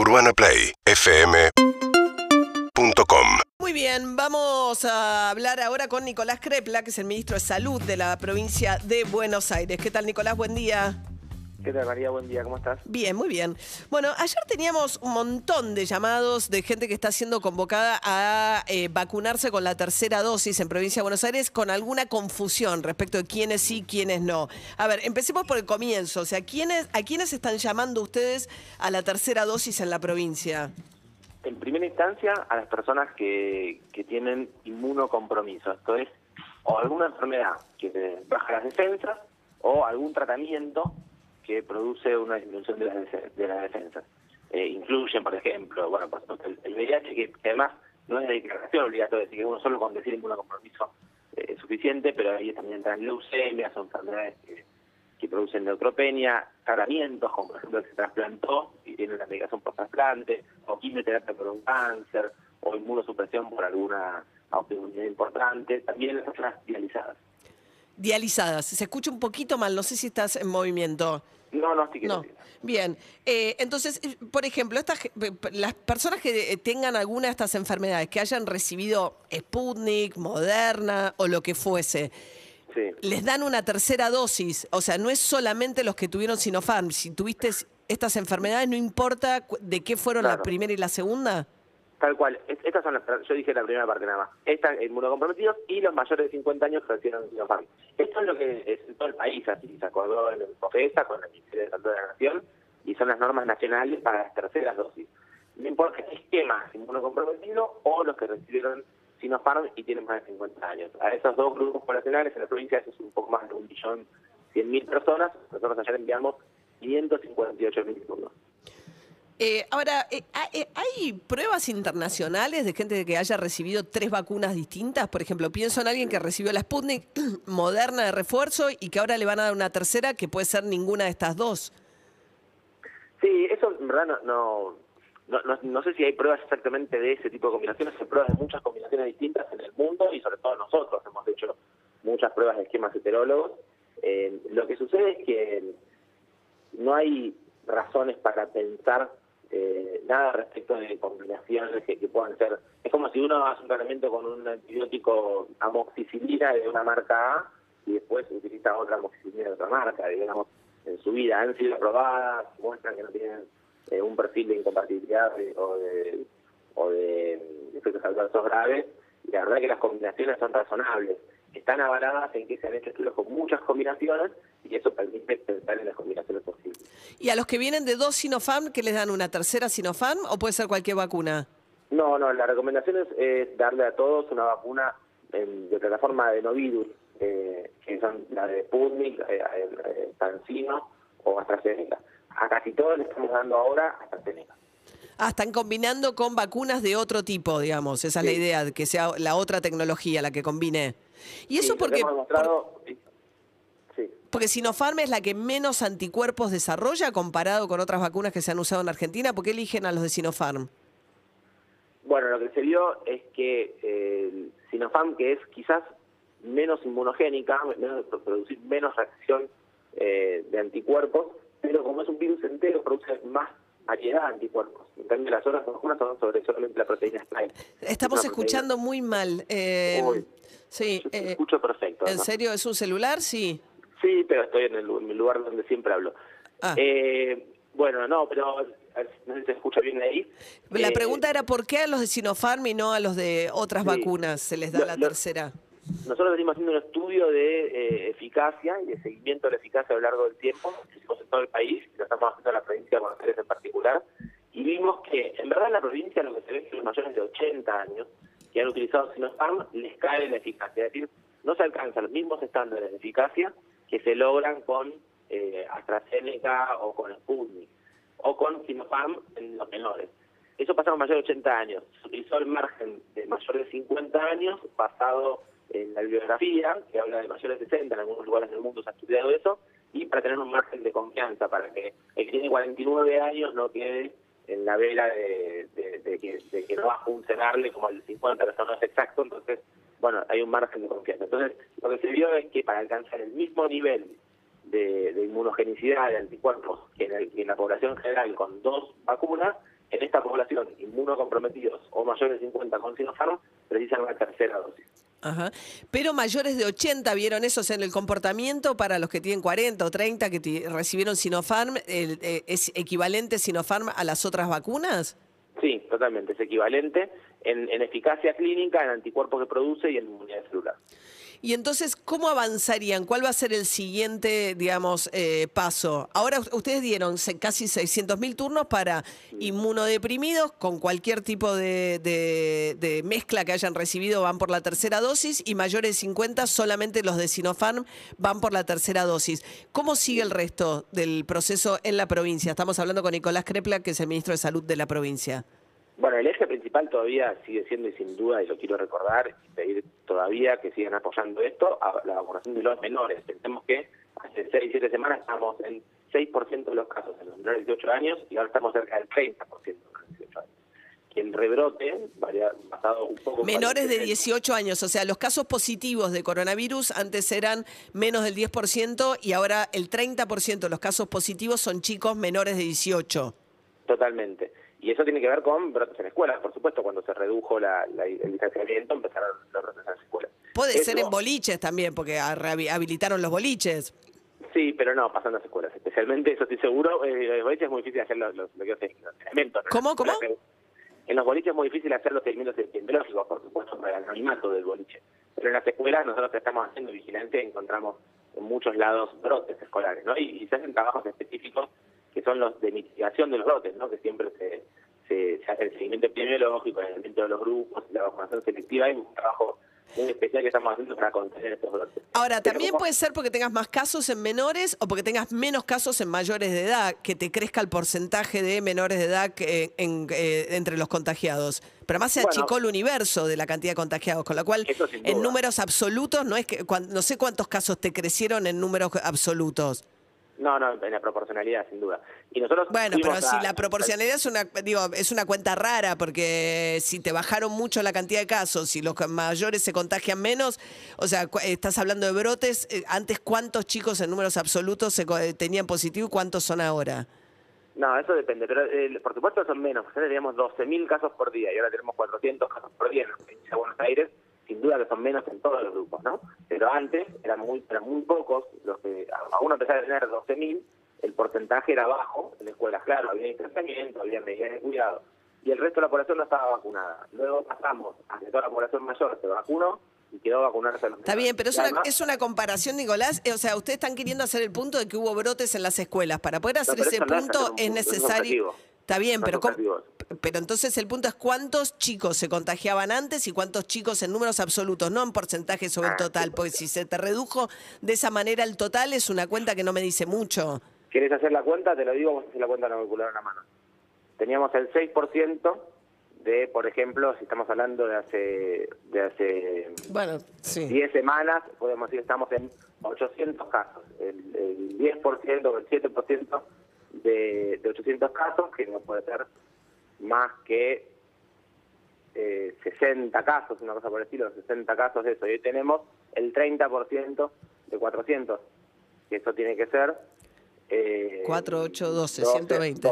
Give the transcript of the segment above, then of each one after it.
UrbanaPlayFM.com Muy bien, vamos a hablar ahora con Nicolás Crepla, que es el ministro de Salud de la provincia de Buenos Aires. ¿Qué tal, Nicolás? Buen día. ¿Qué tal, María? Buen día, ¿cómo estás? Bien, muy bien. Bueno, ayer teníamos un montón de llamados de gente que está siendo convocada a eh, vacunarse con la tercera dosis en provincia de Buenos Aires con alguna confusión respecto de quiénes sí, quiénes no. A ver, empecemos por el comienzo. O sea, ¿quiénes, ¿a quiénes están llamando ustedes a la tercera dosis en la provincia? En primera instancia, a las personas que, que tienen inmunocompromiso, esto es, o alguna enfermedad que te baja las defensas, o algún tratamiento que produce una disminución de las, de las defensas. Eh, incluyen, por ejemplo, bueno, por supuesto, el, VIH, que, además no es de declaración obligatoria, así que uno solo con decir inmunocompromiso eh, es suficiente, pero ahí también entran leucemias, son enfermedades que, que producen neutropenia, tratamientos, como por ejemplo el que se trasplantó y tiene la medicación por trasplante, o quimioterapia por un cáncer, o inmunosupresión por alguna autoinmunidad importante, también las personas dializadas. Dializadas. Se escucha un poquito mal, no sé si estás en movimiento. No, no, sí que No. Bien. Eh, entonces, eh, por ejemplo, estas, las personas que eh, tengan alguna de estas enfermedades, que hayan recibido Sputnik, Moderna o lo que fuese, Sí. les dan una tercera dosis. O sea, no es solamente los que tuvieron Sinopharm. Si tuviste estas enfermedades, no importa de qué fueron la primera y la segunda. Tal cual. Es- Estas son las, yo dije la primera parte nada más. Están inmunocomprometidos y los mayores de 50 años que recibieron Sinopharm. Esto es lo que es todo el país, así se acordó en el COFESA con el Ministerio de Salud de la Nación y son las normas nacionales para las terceras dosis. No importa qué esquema, inmunocomprometido o los que recibieron Sinopharm y tienen más de 50 años. A esos dos grupos poblacionales en la provincia, eso es un poco más de un millón cien mil personas. Nosotros ayer enviamos 558 mil turnos. Eh, ahora, eh, ¿hay- eh, ¿hay pruebas internacionales de gente que haya recibido tres vacunas distintas? Por ejemplo, pienso en alguien que recibió la Sputnik moderna de refuerzo y que ahora le van a dar una tercera que puede ser ninguna de estas dos. Sí, eso en verdad no, no, no, no- no sé si hay pruebas exactamente de ese tipo de combinaciones, hay pruebas de muchas combinaciones distintas en el mundo y sobre todo nosotros hemos hecho muchas pruebas de esquemas heterólogos. Eh, lo que sucede es que no hay razones para pensar eh, nada respecto de combinaciones que, puedan ser. Es como si uno hace un tratamiento con un antibiótico amoxicilina de una marca A y después utiliza otra amoxicilina de otra marca, digamos, en su vida. Han sido aprobadas, muestran que no tienen eh, un perfil de incompatibilidad o de, o de efectos adversos graves. Y la verdad que las combinaciones son razonables. Están avaladas en que se han hecho estudios con muchas combinaciones y eso permite pensar en las combinaciones posibles. ¿Y a los que vienen de dos Sinopharm, que les dan una tercera Sinopharm o puede ser cualquier vacuna? No, no, la recomendación es, es darle a todos una vacuna en- de plataforma adenovirus, eh, que son la de Sputnik, eh, eh, Cancino o AstraZeneca. A casi todos le estamos dando ahora AstraZeneca. Ah, están combinando con vacunas de otro tipo, digamos. Esa es la idea, de que sea la otra tecnología la que combine. Y eso Sí, porque, hemos demostrado- sí. porque Sinopharm es la que menos anticuerpos desarrolla comparado con otras vacunas que se han usado en Argentina. ¿Por qué eligen a los de Sinopharm? Bueno, lo que se vio es que eh, Sinopharm, que es quizás menos inmunogénica, menos, producir menos reacción eh, de anticuerpos, pero como es un virus entero, produce más variedad de anticuerpos. Cambio, las otras vacunas son sobre solamente la proteína spike. Estamos Es escuchando muy mal. eh, Uy. sí, proteína- Yo te eh, escucho perfecto. ¿en además. serio es un celular? Sí. Sí, pero estoy en el, lu- en el lugar donde siempre hablo. Ah. Eh, bueno, no, pero eh, no sé si se escucha bien ahí. La Eh, pregunta era por qué a los de Sinopharm y no a los de otras Sí. vacunas se les da Lo- la tercera. Nosotros venimos haciendo un estudio de eh, eficacia y de seguimiento de la eficacia a lo largo del tiempo, lo hicimos en todo el país, lo estamos haciendo en la provincia de Buenos Aires en particular, y vimos que en verdad en la provincia lo que se ve es que los mayores de 80 años que han utilizado Sinopharm les cae la eficacia, es decir, no se alcanzan los mismos estándares de eficacia que se logran con eh, AstraZeneca o con Sputnik o con Sinopharm en los menores. Eso pasaba mayores de 80 años. Se utilizó el margen de mayores de 50 años basado en la bibliografía, que habla de mayores de 60, en algunos lugares del mundo se ha estudiado eso, y para tener un margen de confianza, para que el que tiene 49 años no quede en la vela de, de- que, de que no va a funcionarle como de 50, pero eso no es exacto, entonces, bueno, hay un margen de confianza. Entonces, lo que se vio es que para alcanzar el mismo nivel de, inmunogenicidad de anticuerpos que en, el- en la población general con dos vacunas, en esta población inmunocomprometidos o mayores de 50 con Sinopharm precisan una tercera dosis. Ajá. Pero mayores de 80 vieron eso en el comportamiento para los que tienen 40 o 30 que recibieron Sinopharm, eh, ¿es equivalente Sinopharm a las otras vacunas? Sí, totalmente, es equivalente en, en eficacia clínica, en anticuerpos que produce y en inmunidad celular. Y entonces, ¿cómo avanzarían? ¿Cuál va a ser el siguiente, digamos, eh, paso? Ahora ustedes dieron casi 600 mil turnos para inmunodeprimidos con cualquier tipo de, mezcla que hayan recibido van por la tercera dosis y mayores de 50 solamente los de Sinopharm van por la tercera dosis. ¿Cómo sigue el resto del proceso en la provincia? Estamos hablando con Nicolás Crepla, que es el ministro de Salud de la provincia. Bueno, el eje principal todavía sigue siendo, y sin duda, y lo quiero recordar, y pedir todavía que sigan apoyando esto, a la vacunación de los menores. Pensemos que hace 6, 7 semanas estamos en 6% de los casos en los menores de 18 años y ahora estamos cerca del 30% de los 18 años. Que el rebrote, basado un poco... Menores de 18 años, o sea, los casos positivos de coronavirus antes eran menos del 10% y ahora el 30% de los casos positivos son chicos menores de 18. Totalmente. Y eso tiene que ver con brotes en escuelas, por supuesto, cuando se redujo la, el distanciamiento empezaron los brotes en las escuelas. Puede ser en boliches también, porque habilitaron los boliches. Sí, pero no, pasando las escuelas. Especialmente, eso estoy seguro, en los boliches es muy difícil hacer los, los, elementos. ¿Cómo, cómo? En los boliches es muy difícil hacer los seguimientos epidemiológicos, por supuesto, para el anonimato del boliche. Pero en las escuelas nosotros estamos haciendo vigilancia y encontramos en muchos lados brotes escolares, ¿no? Y, y se hacen trabajos específicos que son los de mitigación de los brotes, ¿no? que siempre se, se, hace el seguimiento epidemiológico, el seguimiento de los grupos, la vacunación selectiva, hay un trabajo muy especial que estamos haciendo para contener estos brotes. Ahora, también puede ser porque tengas más casos en menores o porque tengas menos casos en mayores de edad, que te crezca el porcentaje de menores de edad que, en, eh, entre los contagiados. Pero además se achicó el universo de la cantidad de contagiados, con lo cual en números absolutos, no es que no sé cuántos casos te crecieron en números absolutos. No, no, en la proporcionalidad, sin duda. Y nosotros bueno, pero si la proporcionalidad es una, digo, es una cuenta rara, porque si te bajaron mucho la cantidad de casos y los mayores se contagian menos, o sea, estás hablando de brotes, eh, antes cuántos chicos en números absolutos se tenían positivo y cuántos son ahora. No, eso depende, pero eh, por supuesto son menos. Nosotros teníamos 12.000 casos por día y ahora tenemos 400 casos por día en la provincia de Buenos Aires sin duda que son menos en todos los grupos, ¿no? Pero antes eran muy, eran muy pocos los que, aún a pesar de tener 12.000, el porcentaje era bajo en escuelas, claro, había distanciamiento, había medidas de cuidado, y el resto de la población no estaba vacunada. Luego pasamos a que toda la población mayor se vacunó y quedó vacunarse a los Está bien, pero es una, es una comparación, Nicolás. Eh, o sea, ustedes están queriendo hacer el punto de que hubo brotes en las escuelas. Para poder hacer ese punto es, necesario. Está bien, pero, pero entonces el punto es cuántos chicos se contagiaban antes y cuántos chicos en números absolutos, no en porcentaje sobre el ah, total, porque si se te redujo de esa manera el total es una cuenta que no me dice mucho. ¿Quieres hacer la cuenta? Te lo digo, vamos a hacer la cuenta en la calculadora en la mano. Teníamos el 6% de, por ejemplo, si estamos hablando de hace de hace bueno, sí. 10 semanas, podemos decir que estamos en 800 casos. El, el 10% o el 7% de, de 800 casos, que no puede ser más que eh, 60 casos, una cosa por el estilo, 60 casos de eso. Y hoy tenemos el 30% de 400, que eso tiene que ser... Eh, 4, 8, 12, 120.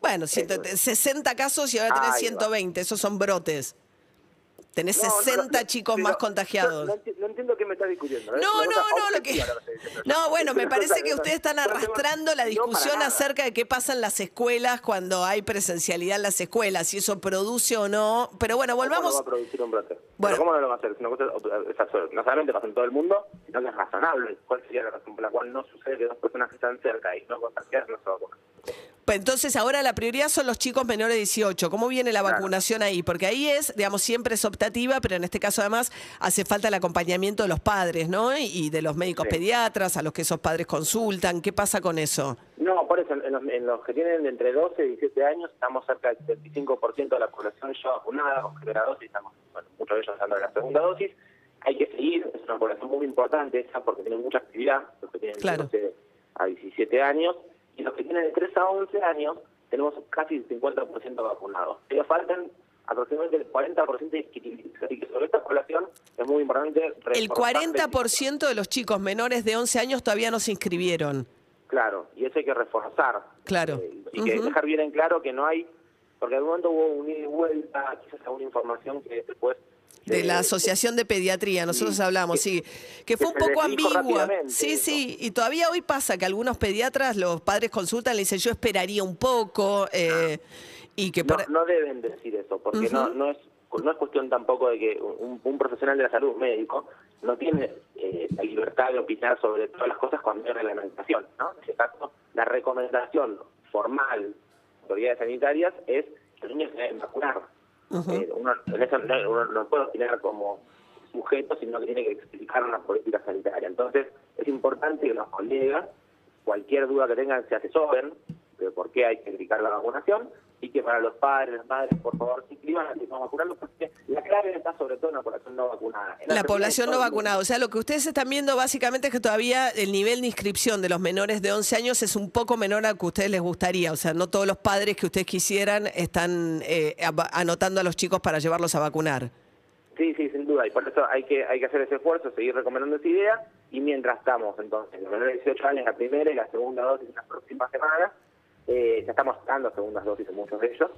Bueno, 60 casos y ahora tenés 120, esos son brotes. Tenés 60 chicos más contagiados. No, entiendo qué me estás discutiendo. ¿eh? No, no, no, lo que... No, bueno, me parece que ustedes están arrastrando la discusión acerca de qué pasa en las escuelas cuando hay presencialidad en las escuelas, si eso produce o no. Pero bueno, volvamos... ¿Cómo no va a producir un brote? Bueno. ¿Cómo no lo va a hacer? no solamente pasa en todo el mundo, sino que es razonable. ¿Cuál sería la razón por la cual no sucede que dos personas que están cerca y no contagiadas no se vacunan? Pues entonces ahora la prioridad son los chicos menores de 18. ¿Cómo viene la vacunación ahí? Porque ahí es, digamos, siempre es optativa, pero en este caso además hace falta el acompañamiento de los padres, ¿no? Y de los médicos pediatras, a los que esos padres consultan. ¿Qué pasa con eso? No, por eso, en los, que tienen entre 12 y 17 años, estamos cerca del 75% de la población ya vacunada con primera dosis, estamos, bueno, muchos de ellos dando la segunda dosis. Hay que seguir, es una población muy importante esa porque tiene mucha actividad, los que tienen de 12 a 17 años y los que tienen de 3 a 11 años tenemos casi el 50% vacunados. Pero faltan aproximadamente el 40% de inscritos. Así que sobre esta población es muy importante... El 40% de los chicos menores de 11 años todavía no se inscribieron. Claro, y eso hay que reforzar. Claro. Eh, y que dejar bien en claro que no hay, porque de momento hubo un ida y vuelta, quizás alguna información que después... De la Asociación de Pediatría, nosotros sí, hablamos, sí, que fue un que poco ambigua. Sí, sí, y todavía hoy pasa que algunos pediatras, los padres consultan, le dicen, yo esperaría un poco, eh, y que No, por... no deben decir eso, porque no, no es no es cuestión tampoco de que un, un profesional de la salud, médico, no tiene eh, la libertad de opinar sobre todas las cosas cuando hay reglamentación, ¿no? En este caso, la recomendación formal de autoridades sanitarias es que los niños se deben vacunar. Eh, uno, en eso no, uno no puede opinar como sujeto, sino que tiene que explicar una política sanitaria. Entonces, es importante que los colegas, cualquier duda que tengan, se asesoren de por qué hay que aplicar la vacunación y que para los padres, las madres, por favor, se inscriban a que no vacunarlos, porque la clave está sobre todo en la población no vacunada. En La población no vacunada. O sea, lo que ustedes están viendo básicamente es que todavía el nivel de inscripción de los menores de 11 años es un poco menor al que a ustedes les gustaría. O sea, no todos los padres que ustedes quisieran están eh, anotando a los chicos para llevarlos a vacunar. Sí, sí, sin duda, y por eso hay que hay que hacer ese esfuerzo, seguir recomendando esa idea, y mientras estamos, entonces, los menores de 18 años, la primera y la segunda dosis en las próximas semanas, eh, ya estamos dando segundas dosis en muchos de ellos,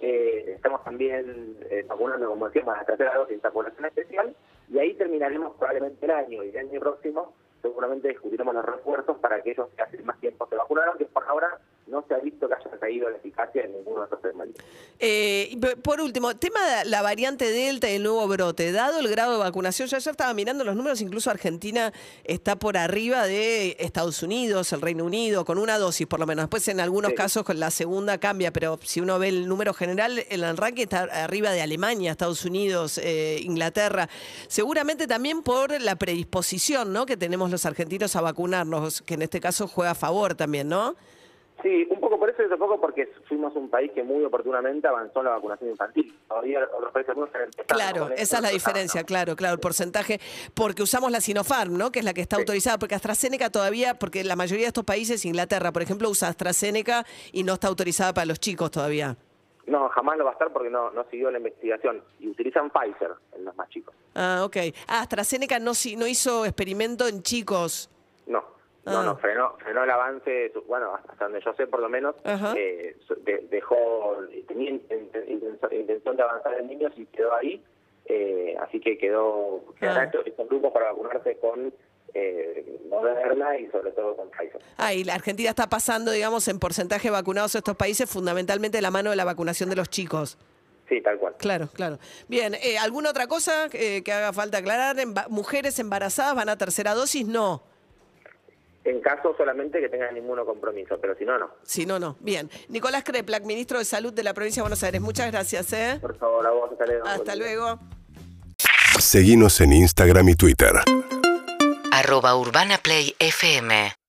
eh, estamos también eh, vacunando, como decíamos, la tercera dosis esta población especial, y ahí terminaremos probablemente el año, y el año próximo seguramente discutiremos los refuerzos para que ellos que hace más tiempo se vacunaron, que por ahora no se ha visto que haya caído la eficacia en ninguno de estos tratamientos. Eh, por último, tema de la variante Delta y el nuevo brote. Dado el grado de vacunación, yo ayer estaba mirando los números, incluso Argentina está por arriba de Estados Unidos, el Reino Unido, con una dosis por lo menos. Después en algunos Sí. casos con la segunda cambia, pero si uno ve el número general, el arranque está arriba de Alemania, Estados Unidos, eh, Inglaterra. Seguramente también por la predisposición ¿no? que tenemos los argentinos a vacunarnos, que en este caso juega a favor también, ¿no? Sí, un poco por eso y otro poco porque fuimos un país que muy oportunamente avanzó en la vacunación infantil. Todavía otros países Claro, esa es la diferencia, no. claro, claro, el porcentaje, porque usamos la Sinopharm, ¿no? Que es la que está Sí. autorizada, porque AstraZeneca todavía, porque la mayoría de estos países, Inglaterra, por ejemplo, usa AstraZeneca y no está autorizada para los chicos todavía. No, jamás lo va a estar porque no, no siguió la investigación. Y utilizan Pfizer en los más chicos. Ah, ok. Ah, AstraZeneca no, no hizo experimento en chicos. No, no, Ah. no, frenó, frenó el avance, bueno, hasta donde yo sé por lo menos, eh, dejó, tenía inten- intención de avanzar en niños y quedó ahí. eh, así que quedó, Ah. estos, grupos para vacunarse con eh, Moderna y sobre todo con Pfizer. Ah, y la Argentina está pasando, digamos, en porcentaje vacunados a estos países, fundamentalmente de la mano de la vacunación de los chicos. Sí, tal cual. Claro, claro. Bien, eh, ¿alguna otra cosa eh, que haga falta aclarar? Emba- ¿Mujeres embarazadas van a tercera dosis? No. En caso solamente que tengan ninguno compromiso, pero si no, no. Si no, no. Bien. Nicolás Kreplak, ministro de Salud de la provincia de Buenos Aires. Muchas gracias. ¿eh? Por favor, a vos, hasta luego. Hasta luego. Seguinos en Instagram y Twitter. arroba Urbana Play FM